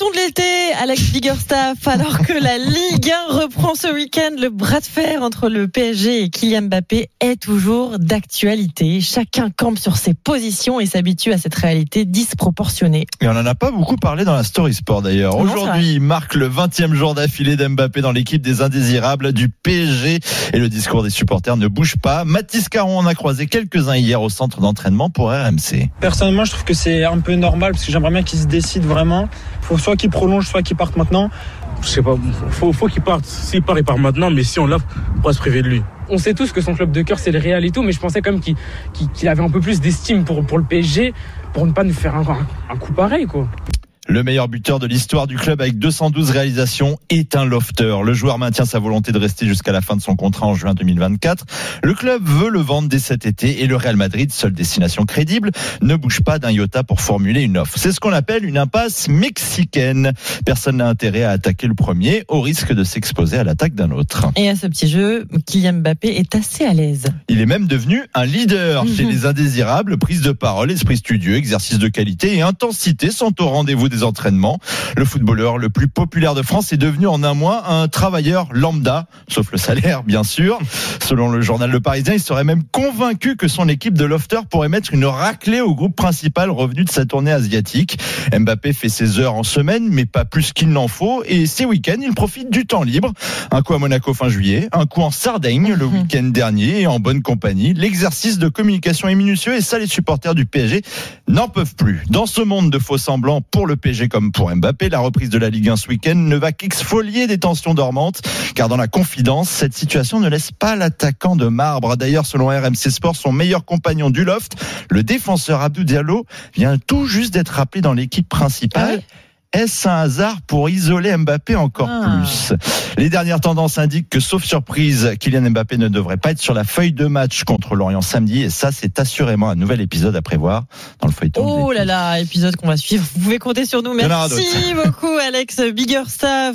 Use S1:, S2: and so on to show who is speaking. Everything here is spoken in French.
S1: De l'été, Alex Biggerstaff, alors que la Ligue 1 reprend ce week-end, le bras de fer entre le PSG et Kylian Mbappé est toujours d'actualité. Chacun campe sur ses positions et s'habitue à cette réalité disproportionnée.
S2: Et on n'en a pas beaucoup parlé dans la Story Sport d'ailleurs. Aujourd'hui, marque le 20e jour d'affilée d'Mbappé dans l'équipe des indésirables du PSG et le discours des supporters ne bouge pas. Mathis Caron en a croisé quelques-uns hier au centre d'entraînement pour RMC.
S3: Personnellement, je trouve que c'est un peu normal parce que j'aimerais bien qu'ils se décident vraiment. Faut soit qu'ils prolongent, soit qu'ils partent maintenant.
S4: Je sais pas, faut, faut qu'il parte. S'il part, il part maintenant, mais si on l'a, on va se priver de lui.
S5: on sait tous que son club de cœur c'est le Real et tout, mais je pensais quand même qu'il avait un peu plus d'estime pour, pour le PSG pour ne pas nous faire un, un- un coup pareil quoi.
S2: Le meilleur buteur de l'histoire du club avec 212 réalisations est un lofter. Le joueur maintient sa volonté de rester jusqu'à la fin de son contrat en juin 2024. Le club veut le vendre dès cet été et le Real Madrid, seule destination crédible, ne bouge pas d'un iota pour formuler une offre. C'est ce qu'on appelle une impasse mexicaine. Personne n'a intérêt à attaquer le premier au risque de s'exposer à l'attaque d'un autre.
S1: Et à ce petit jeu, Kylian Mbappé est assez à l'aise.
S2: Il est même devenu un leader chez
S1: Mhm.
S2: les indésirables. Prise de parole, esprit studieux, exercice de qualité et intensité sont au rendez-vous des entraînements. Le footballeur le plus populaire de France est devenu en un mois un travailleur lambda, sauf le salaire bien sûr. Selon le journal Le Parisien, il serait même convaincu que son équipe de Lofter pourrait mettre une raclée au groupe principal revenu de sa tournée asiatique. Mbappé fait ses heures en semaine, mais pas plus qu'il n'en faut. Et ces week-ends, il profite du temps libre. Un coup à Monaco fin juillet, un coup en Sardaigne le
S1: Mhm.
S2: week-end dernier et en bonne compagnie. L'exercice de communication est minutieux et ça, les supporters du PSG n'en peuvent plus. Dans ce monde de faux semblants pour le PSG comme pour Mbappé, la reprise de la Ligue 1 ce week-end ne va qu'exfolier des tensions dormantes, car dans la confidence, cette situation ne laisse pas l'attaquant de marbre. D'ailleurs, selon RMC Sport, son meilleur compagnon du loft, le défenseur Abdou Diallo, vient tout juste d'être rappelé dans l'équipe principale.
S1: Ah
S2: Est-ce un hasard pour isoler Mbappé encore
S1: Ah.
S2: plus Les dernières tendances indiquent que, sauf surprise, Kylian Mbappé ne devrait pas être sur la feuille de match contre l'Orient samedi. Et ça, c'est assurément un nouvel épisode à prévoir dans le feuilleton. de
S1: Oh là là, épisode qu'on va suivre. Vous pouvez compter sur nous. Merci beaucoup Alex Biggerstaff.